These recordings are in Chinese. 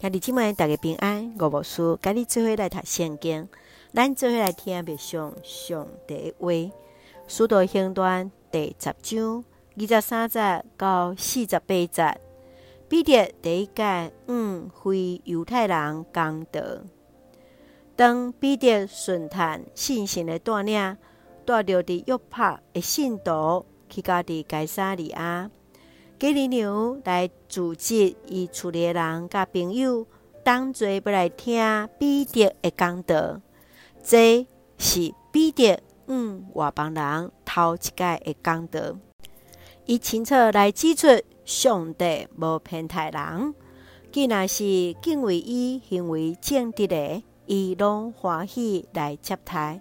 兄弟姊妹，大家平安。我无事，甲你做伙来读圣经，咱做伙来听别上上帝话。使徒行传第十章二十三节到四十八节。彼得第一届五非犹太人讲道，当彼得顺探信心的带领，带着伫约帕的信徒去到伫该撒利亚。哥尼流来组织伊厝里人甲朋友，同齐要来听彼得的讲道。这是彼得嗯外邦人头一届的讲道。伊清楚来指出，上帝无偏袒人，既然是敬畏伊、行为正直的，伊拢欢喜来接待。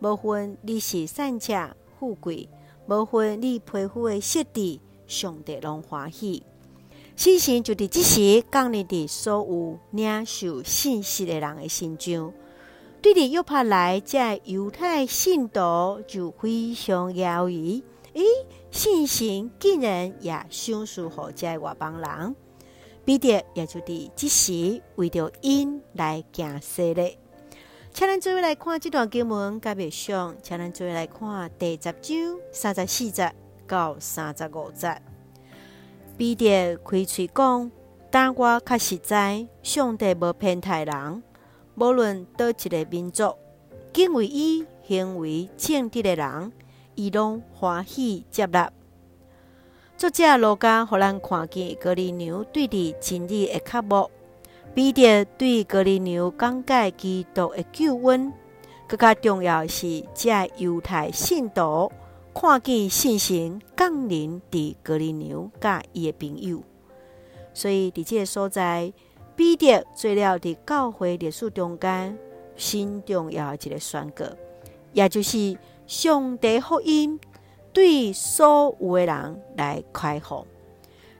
无分你是善者、富贵，无分你皮肤的色地。上帝拢欢喜，信心就伫即时降临伫所有领受信息的人的心中。对伫约帕来这犹太信徒就非常讶异，诶，信心竟然也赏赐予这外邦人。彼得也就伫即时为着因来行洗礼。请咱做伙来看这段经文，甲别上，请咱做伙来看第十章三十四节。到三十五节，彼得开嘴讲：但我确实在，上帝无偏袒人，无论叨一个民族，敬畏伊行为正直的人，伊拢欢喜接纳。作者路加互咱看见哥尼流对伫真理的渴慕，彼得对哥尼流讲解基督的救恩，更加重要是这犹太信徒。看见信心降临伫哥尼流甲伊的朋友，所以伫这个所在，彼得做了伫教会历史中间新重要一个宣告，也就是上帝福音对所有的人来开放，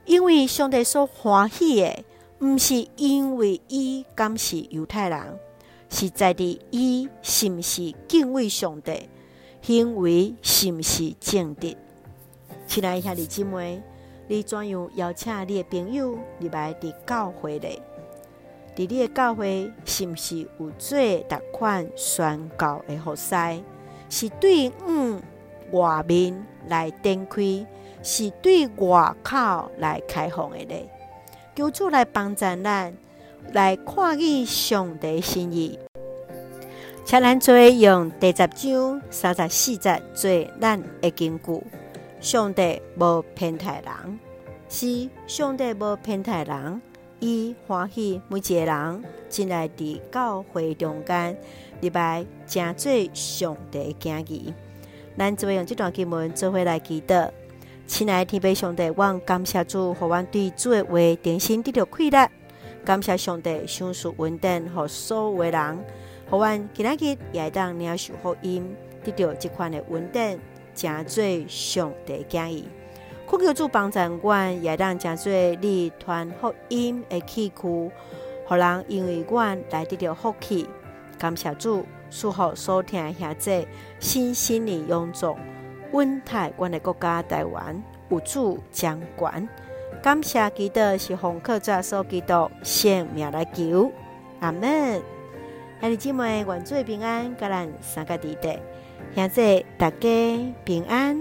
因为上帝所欢喜的，毋是因为伊敢是犹太人，是在伫伊是毋是敬畏上帝。行为是毋是正直？亲爱兄弟姊妹，你怎样邀请你的朋友入来伫教会里？伫你的教会是毋是有做达款宣告的服事？是对嗯外面来展开，是对外口来开放的咧？求主来帮助咱，来看见上帝心意。请咱做用第十章三十四节做咱的根据。上帝无偏袒人，是上帝无偏袒人，伊欢喜每一个人进来伫教会中间，入来正做上帝的儿女。咱做用这段经文做伙来祈祷。亲爱的天父上帝，我感谢主，互阮对主的话重新得到开力。感谢上帝赏赐稳定，互所有人。互阮今仔日也会当领受福音，得到这款的稳定，成做上帝儿女。恳求主帮助阮，也会当成做你传福音的器具，互人因为阮来得到福气。感谢主，赐福所听的兄弟，新心灵永驻，稳台阮的国家台湾有主掌权。感谢基督是奉靠主耶稣基督性命来求，阿门。兄弟姐妹，愿主平安，甲咱三个弟弟，现在大家平安。